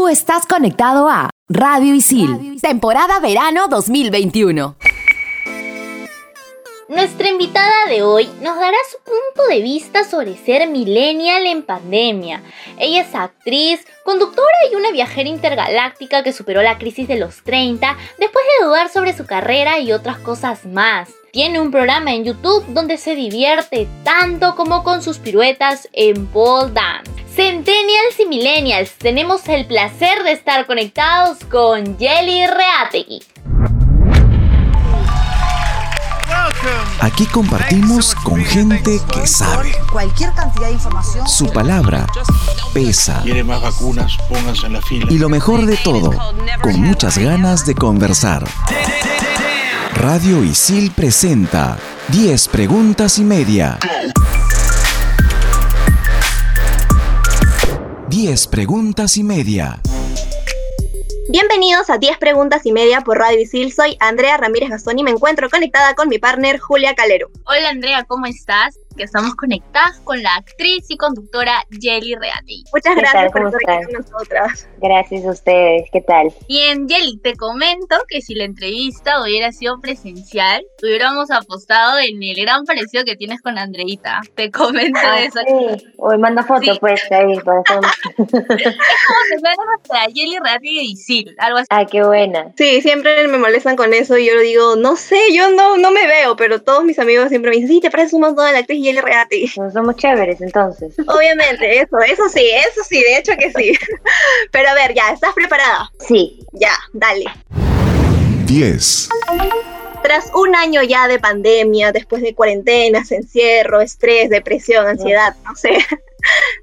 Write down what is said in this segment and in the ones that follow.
Tú estás conectado a Radio Isil, temporada verano 2021. Nuestra invitada de hoy nos dará su punto de vista sobre ser millennial en pandemia. Ella es actriz, conductora y una viajera intergaláctica que superó la crisis de los 30 después de dudar sobre su carrera y otras cosas más. Tiene un programa en YouTube donde se divierte tanto como con sus piruetas en pole dance. Centennials y Millennials, tenemos el placer de estar conectados con Jelly Reategui. Aquí compartimos con gente que sabe. Cualquier cantidad de información. Su palabra pesa. Quiere más vacunas, pónganse en la fila. Y lo mejor de todo, con muchas ganas de conversar. Radio Isil presenta 10 preguntas y media. 10 preguntas y media. Bienvenidos a 10 preguntas y media por Radio Isil. Soy Andrea Ramírez Gastón y me encuentro conectada con mi partner Julia Calero. Hola Andrea, ¿cómo estás? Que estamos conectadas con la actriz y conductora Jelly Reati. Muchas gracias por estar con nosotras. Gracias a ustedes, ¿qué tal? Bien, Jelly, te comento que si la entrevista hubiera sido presencial, hubiéramos apostado en el gran parecido que tienes con Andreita. Te comento ah, eso. Sí. Hoy manda foto, pues, ahí, por eso. es como te nuestra Jelly Reati de Isil, algo así. Ah, qué buena. Sí, siempre me molestan con eso y yo lo digo, no sé, yo no, no me veo, pero todos mis amigos siempre me dicen, sí, te pareces un montón a la actriz Jelly Reati. Pues somos chéveres, entonces. Obviamente, eso, eso sí, eso sí, de hecho que sí. Pero a ver, ya, ¿estás preparada? Sí. Ya, dale. 10. Tras un año ya de pandemia, después de cuarentenas, encierro, estrés, depresión, ansiedad, no sé,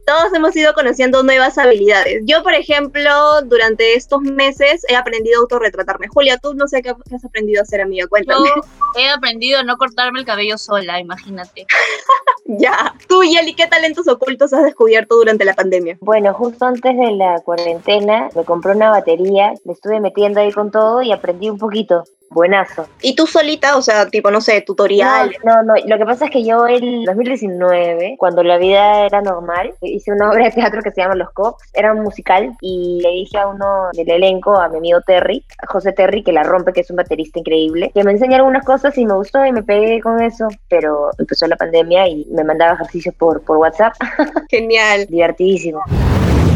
todos hemos ido conociendo nuevas habilidades. Yo, por ejemplo, durante estos meses he aprendido a autorretratarme. Julia, tú no sé qué has aprendido a hacer, amiga, cuéntame. Yo he aprendido a no cortarme el cabello sola, imagínate. ya. Tú, Yeli, ¿qué talentos ocultos has descubierto durante la pandemia? Bueno, justo antes de la cuarentena me compré una batería, le estuve metiendo ahí con todo y aprendí un poquito. Buenazo. ¿Y tú solita? O sea, tipo, no sé, tutorial. No, no, no. Lo que pasa es que yo en 2019, cuando la vida era normal, hice una obra de teatro que se llama Los Cops. Era un musical y le dije a uno del elenco, a mi amigo Terry, a José Terry, que la rompe, que es un baterista increíble, que me enseñaron algunas cosas y me gustó y me pegué con eso. Pero empezó la pandemia y me mandaba ejercicios por, por WhatsApp. Genial. Divertidísimo.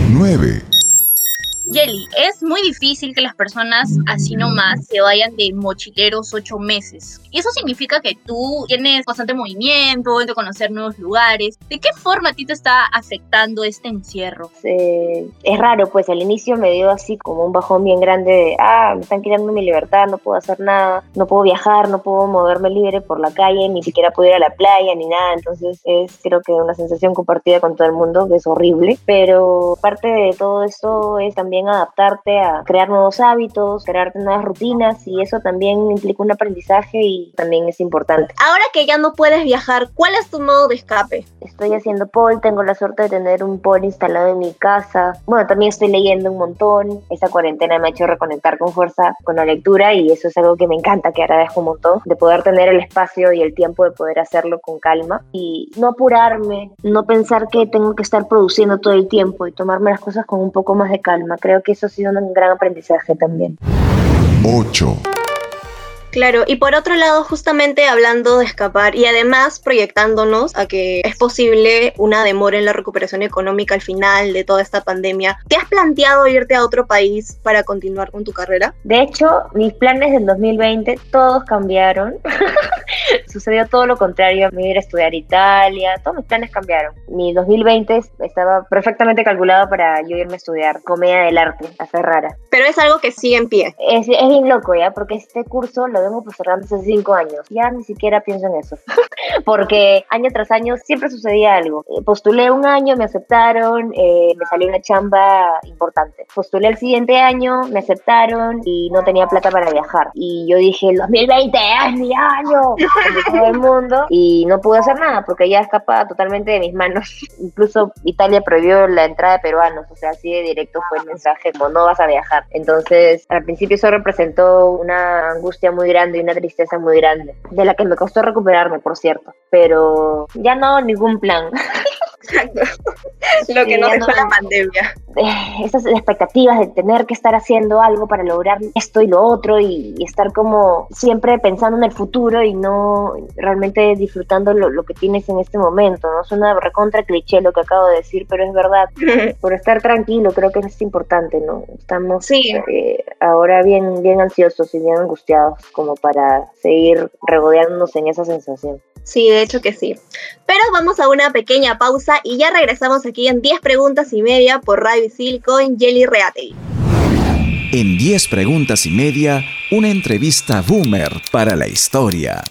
9. Yeli, es muy difícil que las personas así nomás se vayan de mochileros ocho meses. Y eso significa que tú tienes bastante movimiento, de conocer nuevos lugares. ¿De qué forma a ti te está afectando este encierro? Eh, es raro, pues al inicio me dio así como un bajón bien grande de, ah, me están quitando mi libertad, no puedo hacer nada, no puedo viajar, no puedo moverme libre por la calle, ni siquiera puedo ir a la playa, ni nada. Entonces es creo que una sensación compartida con todo el mundo que es horrible. Pero parte de todo esto es también adaptarte a crear nuevos hábitos, crearte nuevas rutinas y eso también implica un aprendizaje y también es importante. Ahora que ya no puedes viajar, ¿cuál es tu modo de escape? Estoy haciendo pole, tengo la suerte de tener un pole instalado en mi casa. Bueno, también estoy leyendo un montón. Esta cuarentena me ha hecho reconectar con fuerza con la lectura y eso es algo que me encanta, que agradezco un montón, de poder tener el espacio y el tiempo de poder hacerlo con calma y no apurarme, no pensar que tengo que estar produciendo todo el tiempo y tomarme las cosas con un poco más de calma. Creo que eso ha sido un gran aprendizaje también. 8. Claro, y por otro lado, justamente hablando de escapar y además proyectándonos a que es posible una demora en la recuperación económica al final de toda esta pandemia, ¿te has planteado irte a otro país para continuar con tu carrera? De hecho, mis planes del 2020 todos cambiaron. Sucedió todo lo contrario, me iba a estudiar Italia, todos mis planes cambiaron. Mi 2020 estaba perfectamente calculado para yo irme a estudiar comedia del arte a Ferrara. Pero es algo que sigue en pie. Es, es bien loco, ¿ya? Porque este curso lo vengo postergando hace cinco años. Ya ni siquiera pienso en eso. Porque año tras año siempre sucedía algo. Eh, postulé un año, me aceptaron, eh, me salió una chamba importante. Postulé el siguiente año, me aceptaron y no tenía plata para viajar. Y yo dije, el 2020 es mi año, todo el mundo. Y no pude hacer nada porque ya escapaba totalmente de mis manos. Incluso Italia prohibió la entrada de peruanos. O sea, así de directo fue el mensaje, como no vas a viajar. Entonces, al principio eso representó una angustia muy grande y una tristeza muy grande, de la que me costó recuperarme, por cierto, pero ya no ningún plan. Exacto. Lo que nos dejó la pandemia. eh, esas expectativas de tener que estar haciendo algo para lograr esto y lo otro y, y estar como siempre pensando en el futuro y no realmente disfrutando lo, lo que tienes en este momento, ¿no? Suena recontra cliché lo que acabo de decir, pero es verdad. Por estar tranquilo creo que es importante, ¿no? Estamos Sí. eh, ahora bien, bien ansiosos y bien angustiados como para seguir regodeándonos en esa sensación. Sí, de hecho que sí. Pero vamos a una pequeña pausa y ya regresamos aquí en 10 preguntas y media por Radio Isil con Jelly Reategui. En 10 preguntas y media, una entrevista boomer para la historia.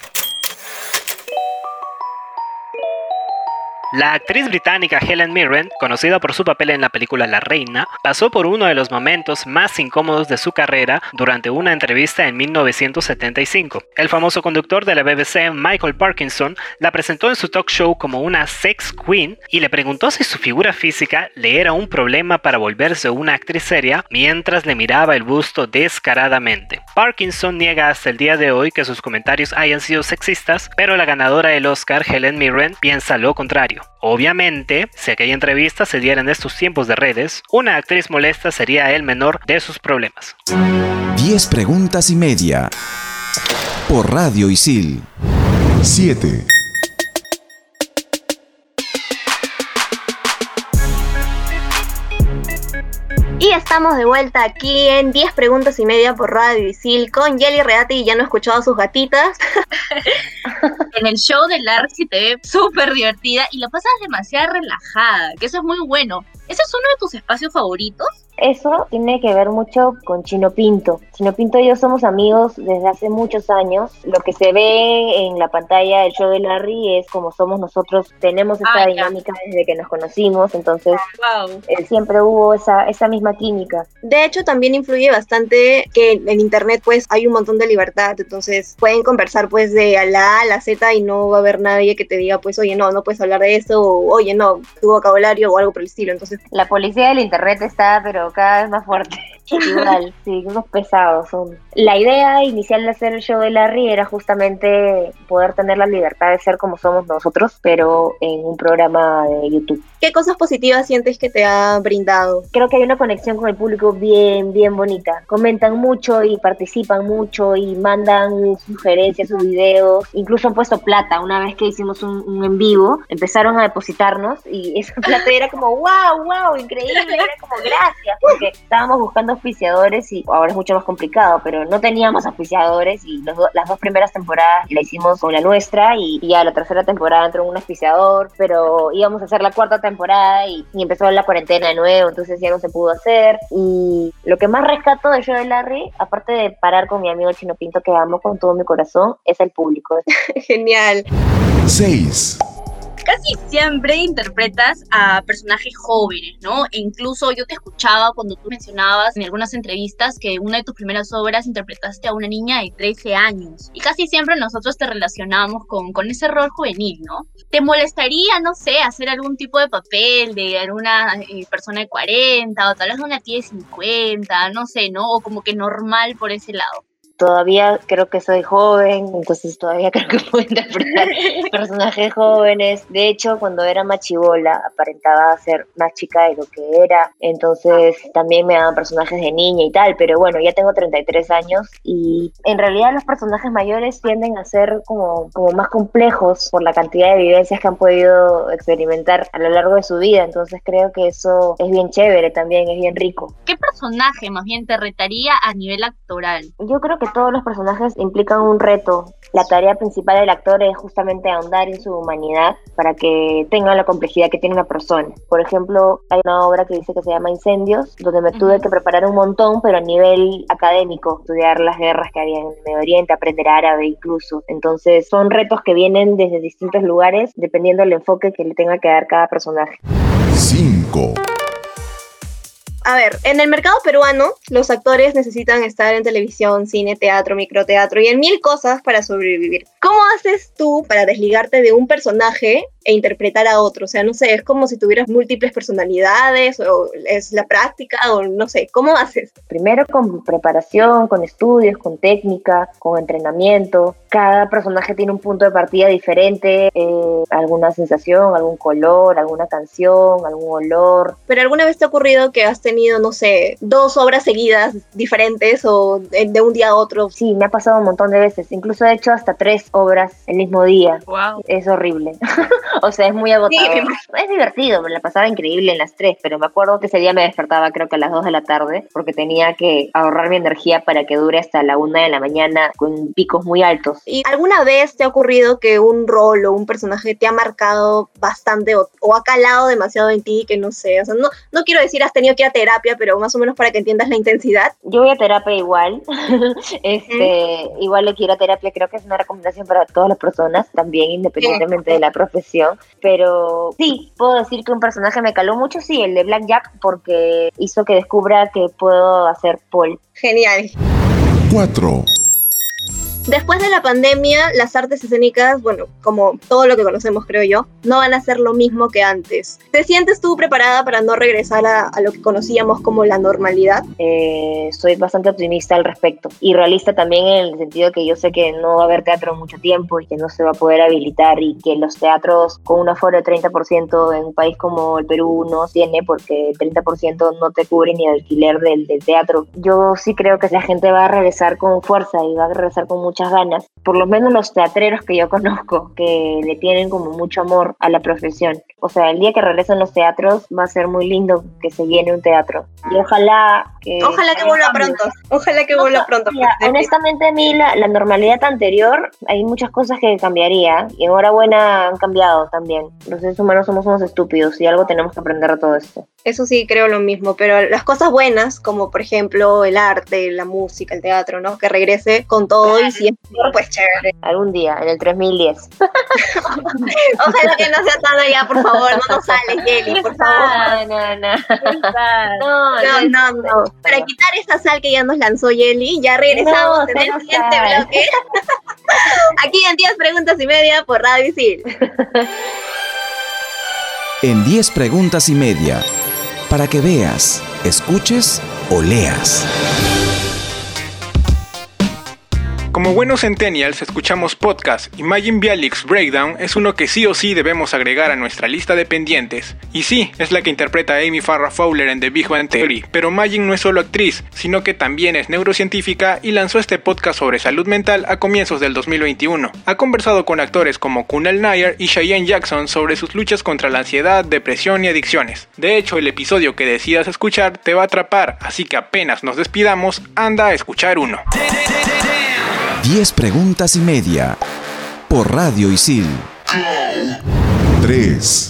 La actriz británica Helen Mirren, conocida por su papel en la película La Reina, pasó por uno de los momentos más incómodos de su carrera durante una entrevista en 1975. El famoso conductor de la BBC, Michael Parkinson, la presentó en su talk show como una sex queen y le preguntó si su figura física le era un problema para volverse una actriz seria mientras le miraba el busto descaradamente. Parkinson niega hasta el día de hoy que sus comentarios hayan sido sexistas, pero la ganadora del Oscar, Helen Mirren, piensa lo contrario. Obviamente, si aquella entrevista se diera en estos tiempos de redes, una actriz molesta sería el menor de sus problemas. 10 preguntas y media. Por Radio Isil. 7. Y estamos de vuelta aquí en 10 preguntas y media por Radio Isil con Jelly Reategui. Ya no he escuchado a sus gatitas. En el show de Larry te ve súper divertida y la pasas demasiado relajada, que eso es muy bueno. ¿Ese es uno de tus espacios favoritos? Eso tiene que ver mucho con Chino Pinto. Chino Pinto y yo somos amigos desde hace muchos años. Lo que se ve en la pantalla del show de Larry es como somos nosotros. Tenemos esta Ah, ya. dinámica desde que nos conocimos, entonces Wow. eh, siempre hubo esa, esa misma química. De hecho, también influye bastante que en internet pues hay un montón de libertad. Entonces pueden conversar pues de a la A a la Z y no va a haber nadie que te diga pues oye no, no puedes hablar de eso o oye no, tu vocabulario o algo por el estilo. Entonces La policía del internet está, pero cada vez más fuerte. Igual, sí, unos pesados son. La idea inicial de hacer el show de Larry era justamente poder tener la libertad de ser como somos nosotros, pero en un programa de YouTube. ¿qué cosas positivas sientes que te ha brindado? Creo que hay una conexión con el público bien, bien bonita. Comentan mucho y participan mucho y mandan sugerencias, sus videos. Incluso han puesto plata. Una vez que hicimos un, un en vivo, empezaron a depositarnos y esa plata era como, wow, wow, increíble. Era como, gracias, porque estábamos buscando auspiciadores y ahora es mucho más complicado, pero no teníamos auspiciadores y los do- las dos primeras temporadas la hicimos con la nuestra y, y ya la tercera temporada entró un auspiciador, pero íbamos a hacer la cuarta temporada y, y empezó la cuarentena de nuevo, entonces ya no se pudo hacer. Y lo que más rescato del show de Larry, aparte de parar con mi amigo Chino Pinto que amo con todo mi corazón, es el público. Genial. 6. Casi siempre interpretas a personajes jóvenes, ¿no? E incluso yo te escuchaba cuando tú mencionabas en algunas entrevistas que una de tus primeras obras interpretaste a una niña de 13 años. Y casi siempre nosotros te relacionamos con, con ese rol juvenil, ¿no? ¿Te molestaría, no sé, hacer algún tipo de papel de alguna eh, persona de 40 o tal vez una tía de 50, no sé, ¿no? O como que normal por ese lado. Todavía creo que soy joven, entonces todavía creo que puedo interpretar personajes jóvenes. De hecho, cuando era más chivola, aparentaba ser más chica de lo que era. Entonces, también me daban personajes de niña y tal. Pero bueno, ya tengo 33 años y en realidad los personajes mayores tienden a ser como, como más complejos por la cantidad de vivencias que han podido experimentar a lo largo de su vida. Entonces, creo que eso es bien chévere también, es bien rico. ¿Qué personaje más bien te retaría a nivel actoral? Yo creo que todos los personajes implican un reto. La tarea principal del actor es justamente ahondar en su humanidad para que tenga la complejidad que tiene una persona. Por ejemplo, hay una obra que dice que se llama Incendios, donde me tuve que preparar un montón, pero a nivel académico, estudiar las guerras que había en el Medio Oriente, aprender árabe incluso. Entonces, son retos que vienen desde distintos lugares, dependiendo del enfoque que le tenga que dar cada personaje. 5. A ver, en el mercado peruano, los actores necesitan estar en televisión, cine, teatro, microteatro y en mil cosas para sobrevivir. ¿Cómo haces tú para desligarte de un personaje e interpretar a otro. O sea, no sé, es como si tuvieras múltiples personalidades o es la práctica o no sé, ¿cómo haces? Primero con preparación, con estudios, con técnica, con entrenamiento. Cada personaje tiene un punto de partida diferente, eh, alguna sensación, algún color, alguna canción, algún olor. Pero alguna vez te ha ocurrido que has tenido, no sé, dos obras seguidas diferentes o de, de un día a otro? Sí, me ha pasado un montón de veces. Incluso he hecho hasta tres obras el mismo día. Wow. Es horrible. o sea, es muy agotador. es divertido, me la pasaba increíble en las tres, pero me acuerdo que ese día me despertaba creo que a las 2 de la tarde porque tenía que ahorrar mi energía para que dure hasta la 1 de la mañana con picos muy altos. ¿Y alguna vez te ha ocurrido que un rol o un personaje te ha marcado bastante o, o ha calado demasiado en ti que no sé? O sea, no, no quiero decir has tenido que ir a terapia, pero más o menos para que entiendas la intensidad. Yo voy a terapia igual. este, igual le quiero a terapia, creo que es una recomendación para todas las personas, también independientemente de la profesión. Pero sí, puedo decir que un personaje me caló mucho, sí, el de Black Jack, porque hizo que descubra que puedo hacer Paul. Genial. 4. Después de la pandemia, las artes escénicas, bueno, como todo lo que conocemos, creo yo, no van a ser lo mismo que antes. ¿Te sientes tú preparada para no regresar a, a lo que conocíamos como la normalidad? Eh, soy bastante optimista al respecto y realista también en el sentido que yo sé que no va a haber teatro mucho tiempo y que no se va a poder habilitar y que los teatros con un aforo de 30% en un país como el Perú no tiene porque el 30% no te cubre ni el alquiler del, del teatro. Yo sí creo que la gente va a regresar con fuerza y va a regresar con muchas ganas, por lo menos los teatreros que yo conozco, que le tienen como mucho amor a la profesión. O sea, el día que regresen los teatros va a ser muy lindo que se llene un teatro. Y ojalá que... Ojalá que vuelva pronto. Ojalá que vuelva pronto. Mira, honestamente a mí la, la normalidad anterior, hay muchas cosas que cambiaría y enhorabuena han cambiado también. Los seres humanos somos unos estúpidos y algo tenemos que aprender de todo esto. Eso sí, creo lo mismo, pero las cosas buenas, como por ejemplo el arte, la música, el teatro, ¿no? Que regrese con todo y si es mejor, pues chévere. Algún día, en el 3010. Ojalá que no sea tan allá, por favor, no nos sales, Jelly, por favor. No, no, No, no, no. Para quitar esa sal que ya nos lanzó Jelly, ya regresamos No, en el siguiente sal. bloque. Aquí en 10 preguntas y media por Radio Isil. En 10 preguntas y media. Para que veas, escuches o leas. Como buenos centennials escuchamos podcast y Imagine Bialik's Breakdown es uno que sí o sí debemos agregar a nuestra lista de pendientes. Y sí, es la que interpreta Amy Farrah Fowler en The Big Bang Theory, pero Magin no es solo actriz, sino que también es neurocientífica y lanzó este podcast sobre salud mental a comienzos del 2021. Ha conversado con actores como Kunal Nair y Cheyenne Jackson sobre sus luchas contra la ansiedad, depresión y adicciones. De hecho, el episodio que decidas escuchar te va a atrapar, así que apenas nos despidamos, anda a escuchar uno. 10 preguntas y media. Por Radio Isil. 3.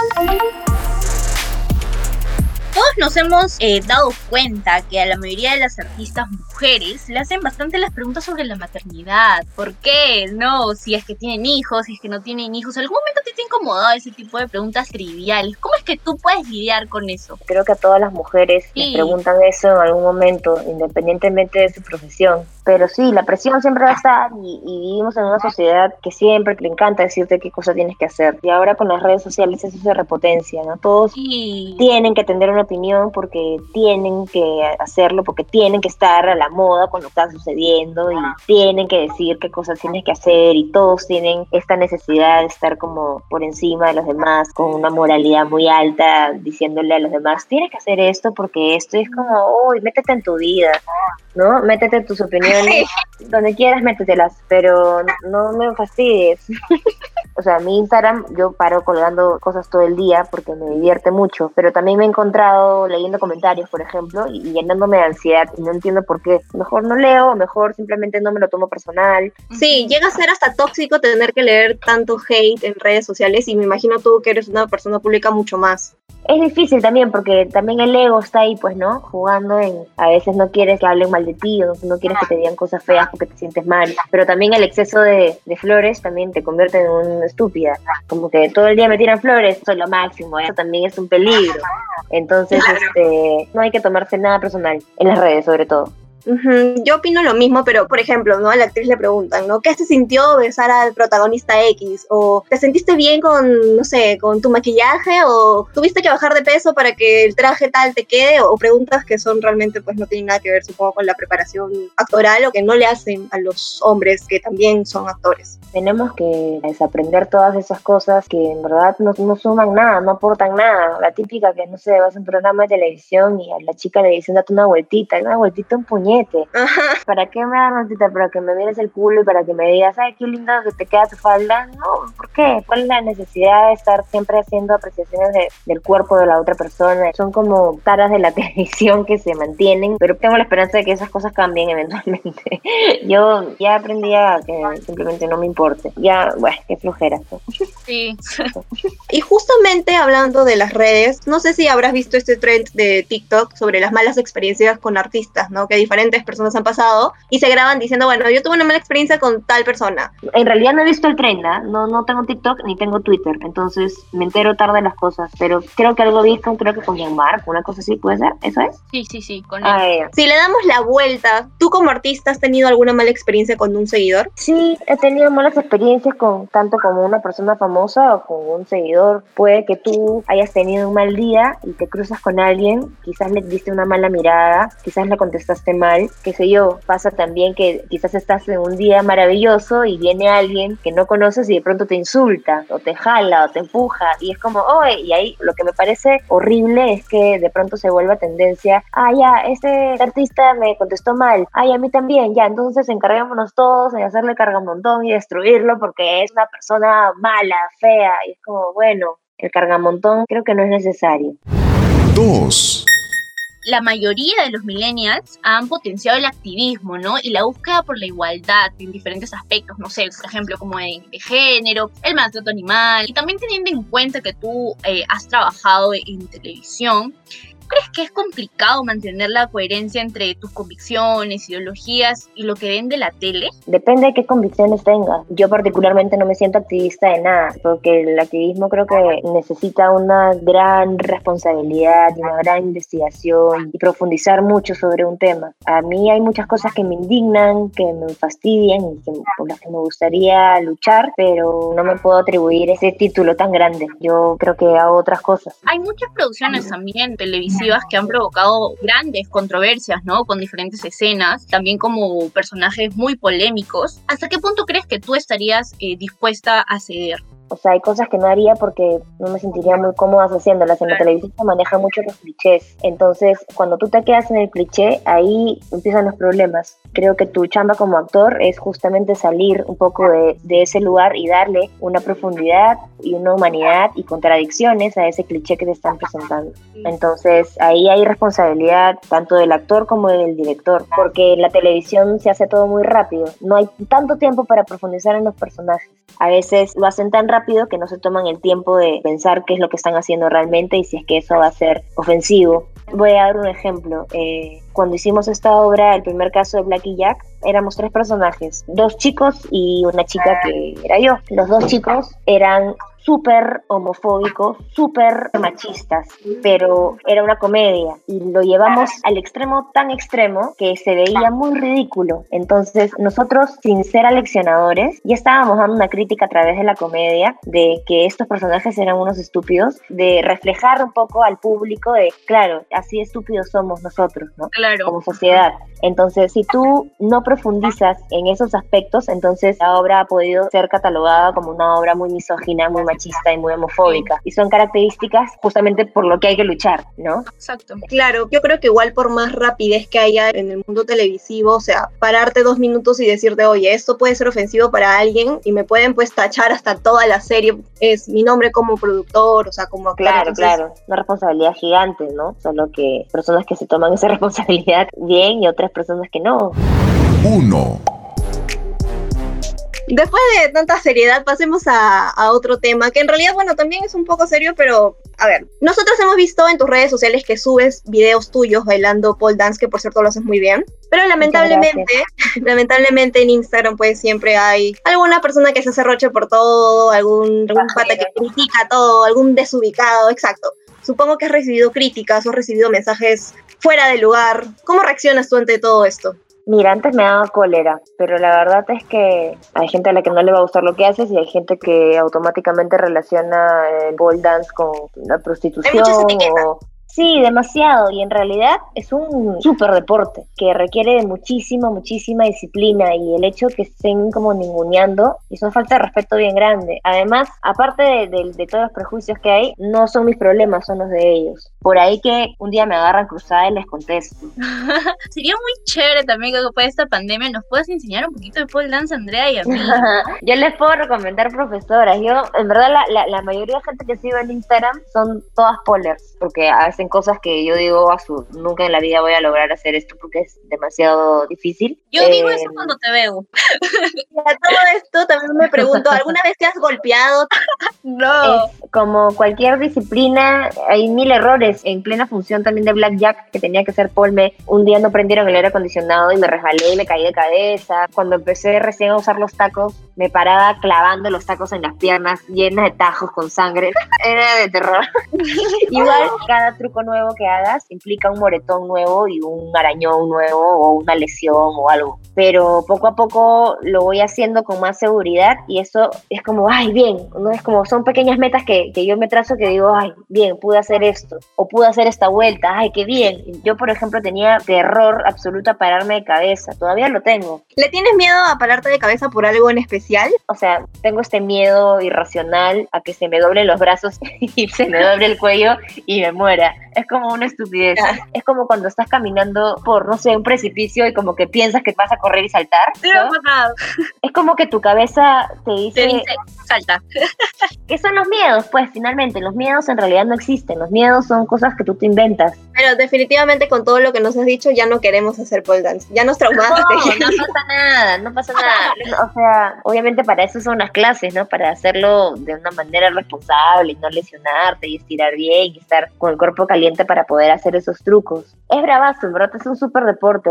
Todos nos hemos eh, dado cuenta que a la mayoría de las artistas mujeres le hacen bastante las preguntas sobre la maternidad. ¿Por qué? No, si es que tienen hijos, si es que no tienen hijos. ¿Algún momento te ha incomodado ese tipo de preguntas triviales? ¿Cómo es que tú puedes lidiar con eso? Creo que a todas las mujeres Sí. les preguntan eso en algún momento, independientemente de su profesión. Pero sí, la presión siempre va a estar y, y vivimos en una sociedad que siempre le encanta decirte qué cosa tienes que hacer. Y ahora con las redes sociales eso se repotencia, ¿no? Todos Sí. tienen que tener una opinión porque tienen que hacerlo, porque tienen que estar a la moda con lo que está sucediendo y tienen que decir qué cosas tienes que hacer y todos tienen esta necesidad de estar como por encima de los demás con una moralidad muy alta diciéndole a los demás tienes que hacer esto porque esto es como uy métete en tu vida ¿no? Métete tus opiniones donde quieras, métetelas, pero no me fastidies. o sea, mi Instagram yo paro colgando cosas todo el día porque me divierte mucho, pero también me he encontrado leyendo comentarios, por ejemplo, y, y llenándome de ansiedad y no entiendo por qué. Mejor no leo, mejor simplemente no me lo tomo personal. Sí, llega a ser hasta tóxico tener que leer tanto hate en redes sociales y me imagino tú que eres una persona pública mucho más. Es difícil también porque también el ego está ahí, pues, ¿no? Jugando en... A veces no quieres que hablen mal de ti o no quieres que te digan cosas feas porque te sientes mal. Pero también el exceso de, de flores también te convierte en una estúpida. Como que todo el día me tiran flores, soy lo máximo. Eso también es un peligro. Entonces, este, no hay que tomarse nada personal en las redes, sobre todo. Yo opino lo mismo, pero por ejemplo, ¿no? A la actriz le preguntan, ¿no? ¿Qué se sintió besar al protagonista X? ¿O te sentiste bien con, no sé, con tu maquillaje? ¿O tuviste que bajar de peso para que el traje tal te quede? O preguntas que son realmente, pues no tienen nada que ver, supongo, con la preparación actoral o que no le hacen a los hombres que también son actores. Tenemos que desaprender todas esas cosas que en verdad no, no suman nada, no aportan nada. La típica que, no sé, vas a un programa de televisión y a la chica le dicen date una vueltita, una vueltita un puñete. ¿Para qué me das una vueltita? ¿Para que me mires el culo y para que me digas, ay, qué lindo que te queda tu falda? No, ¿por qué? ¿Cuál es la necesidad de estar siempre haciendo apreciaciones de- del cuerpo de la otra persona? Son como taras de la televisión que se mantienen, pero tengo la esperanza de que esas cosas cambien eventualmente. Yo ya aprendí a que simplemente no me importe. Ya, bueno, qué flojera. Sí. Y justamente hablando de las redes, no sé si habrás visto este trend de TikTok sobre las malas experiencias con artistas, ¿no? Que diferentes personas han pasado y se graban diciendo, bueno, yo tuve una mala experiencia con tal persona. En realidad no he visto el tren, ¿ah? no, no tengo TikTok ni tengo Twitter, entonces me entero tarde de las cosas, pero creo que algo vi con, creo que con Mark, una cosa así, ¿puede ser? ¿Eso es? Sí, sí, sí, con él. Si le damos la vuelta, ¿tú como artista has tenido alguna mala experiencia con un seguidor? Sí, he tenido malas experiencias con tanto como una persona famosa o con un seguidor. Puede que tú hayas tenido un mal día y te cruzas con alguien, quizás le diste una mala mirada, quizás le contestaste mal, qué sé yo. Pasa también que quizás estás en un día maravilloso y viene alguien que no conoces y de pronto te insulta o te jala o te empuja y es como, oye, y ahí lo que me parece horrible es que de pronto se vuelva tendencia, ah, ya, este artista me contestó mal, ay, a mí también, ya, entonces encarguémonos todos en hacerle cargamontón y destruirlo porque es una persona mala, fea, y es como, bueno, el cargamontón creo que no es necesario. 2, la mayoría de los millennials han potenciado el activismo, ¿no? Y la búsqueda por la igualdad en diferentes aspectos, no sé, por ejemplo, como de género, el maltrato animal, y también teniendo en cuenta que tú eh, has trabajado en televisión. ¿Crees que es complicado mantener la coherencia entre tus convicciones, ideologías y lo que ven de la tele? Depende de qué convicciones tengas. Yo particularmente no me siento activista de nada, porque el activismo creo que necesita una gran responsabilidad, una gran investigación y profundizar mucho sobre un tema. A mí hay muchas cosas que me indignan, que me fastidian y que, por las que me gustaría luchar, pero no me puedo atribuir ese título tan grande. Yo creo que hago otras cosas. Hay muchas producciones también que han provocado grandes controversias, ¿no? Con diferentes escenas, también como personajes muy polémicos. ¿Hasta qué punto crees que tú estarías eh, dispuesta a ceder? O sea, hay cosas que no haría porque no me sentiría muy cómoda haciéndolas. En la televisión se manejan mucho los clichés. Entonces, cuando tú te quedas en el cliché, ahí empiezan los problemas. Creo que tu chamba como actor es justamente salir un poco de, de ese lugar y darle una profundidad y una humanidad y contradicciones a ese cliché que te están presentando. Entonces, ahí hay responsabilidad tanto del actor como del director, porque en la televisión se hace todo muy rápido. No hay tanto tiempo para profundizar en los personajes. A veces lo hacen tan rápido que no se toman el tiempo de pensar qué es lo que están haciendo realmente y si es que eso va a ser ofensivo. Voy a dar un ejemplo. Eh, cuando hicimos esta obra, el primer caso de Blackie Jack, éramos tres personajes, dos chicos y una chica que era yo. Los dos chicos eran súper homofóbicos, súper machistas, pero era una comedia y lo llevamos al extremo tan extremo que se veía muy ridículo. Entonces nosotros, sin ser aleccionadores, ya estábamos dando una crítica a través de la comedia de que estos personajes eran unos estúpidos, de reflejar un poco al público de, claro, así estúpidos somos nosotros, ¿no? Claro. Como sociedad. Entonces, si tú no profundizas en esos aspectos, entonces la obra ha podido ser catalogada como una obra muy misógina, muy machista y muy homofóbica. Y son características justamente por lo que hay que luchar, ¿no? Exacto. Claro, yo creo que igual por más rapidez que haya en el mundo televisivo, o sea, pararte dos minutos y decirte, oye, esto puede ser ofensivo para alguien y me pueden pues tachar hasta toda la serie, es mi nombre como productor, o sea, como actor. Claro, entonces, claro. Una responsabilidad gigante, ¿no? Solo que personas que se toman esa responsabilidad bien y otras personas que no. 1, Después de tanta seriedad, pasemos a, a otro tema, que en realidad, bueno, también es un poco serio, pero a ver, nosotros hemos visto en tus redes sociales que subes videos tuyos bailando pole dance, que por cierto lo haces muy bien, pero lamentablemente, lamentablemente en Instagram pues siempre hay alguna persona que se hace roche por todo, algún, algún pata que critica todo, algún desubicado, exacto. Supongo que has recibido críticas o has recibido mensajes fuera de lugar. ¿Cómo reaccionas tú ante todo esto? Mira, antes me daba cólera, pero la verdad es que hay gente a la que no le va a gustar lo que haces y hay gente que automáticamente relaciona el ball dance con la prostitución o, Sí, demasiado. Y en realidad es un súper deporte que requiere de muchísima, muchísima disciplina. Y el hecho que estén como ninguneando es una falta de respeto bien grande. Además, aparte de, todos los prejuicios que hay, no son mis problemas, son los de ellos. Por ahí que un día me agarran cruzada y les contesto. Sería muy chévere también que después de esta pandemia nos puedas enseñar un poquito de pole dance, Andrea y a mí. Yo les puedo recomendar profesoras. Yo, en verdad, la, la, mayoría de gente que sigo en Instagram son todas polers, porque a veces cosas que yo digo, a su, nunca en la vida voy a lograr hacer esto porque es demasiado difícil. Yo digo eso eh, cuando te veo. A todo esto también me pregunto, ¿alguna vez te has golpeado? no. como cualquier disciplina, hay mil errores. En plena función también de Blackjack, que tenía que ser polme, un día no prendieron el aire acondicionado y me resbalé y me caí de cabeza. Cuando empecé recién a usar los tacos, me paraba clavando los tacos en las piernas llenas de tajos con sangre. Era de terror. Igual, cada truco nuevo que hagas implica un moretón nuevo y un arañón nuevo o una lesión o algo. Pero poco a poco lo voy haciendo con más seguridad y eso es como, ay, bien, no es como, son pequeñas metas que, que yo me trazo que digo, ay, bien, pude hacer esto o pude hacer esta vuelta, ay, qué bien. Yo, por ejemplo, tenía terror absoluto a pararme de cabeza, todavía lo tengo. ¿Le tienes miedo a pararte de cabeza por algo en especial? O sea, tengo este miedo irracional a que se me doblen los brazos y se me doble el cuello y me muera es como una estupidez. Es como cuando estás caminando por, no sé, un precipicio y como que piensas que vas a correr y saltar. Es como que tu cabeza te dice, te dice salta. ¿Qué son los miedos? Pues finalmente, los miedos en realidad no existen. Los miedos son cosas que tú te inventas. Pero definitivamente con todo lo que nos has dicho ya no queremos hacer pole dance. Ya nos traumaste. No, no pasa nada, no pasa nada. O sea, obviamente para eso son las clases, ¿no? Para hacerlo de una manera responsable y no lesionarte y estirar bien y estar con el cuerpo caliente para poder hacer esos trucos. Es bravazo, en verdad, es un súper deporte.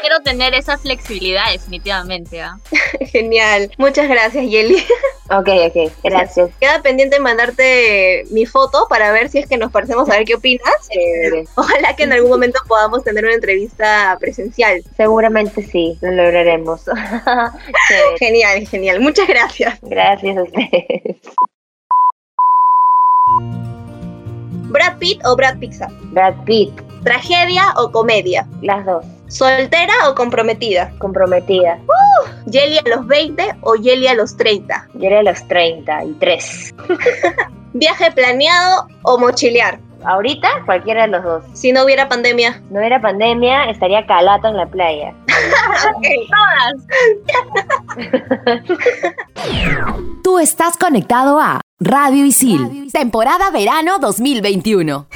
Quiero tener esa flexibilidad definitivamente. ¿ah? Genial. Muchas gracias, Yeli. Ok, ok, gracias. Queda pendiente mandarte mi foto para ver si es que nos parecemos, a ver qué opinas. ojalá que en algún momento podamos tener una entrevista presencial. Seguramente sí, lo lograremos. genial, genial. Muchas gracias. Gracias a ustedes. ¿Brad Pitt o Brad Pixar? Brad Pitt. ¿Tragedia o comedia? Las dos. ¿Soltera o comprometida? Comprometida. Uh, ¿Yeli a los 20 o Yeli a los 30? Yeli a los 33. ¿Viaje planeado o mochilear? Ahorita, cualquiera de los dos. Si no hubiera pandemia. No hubiera pandemia, estaría calato en la playa. Tú estás conectado a Radio Isil, temporada verano 2021.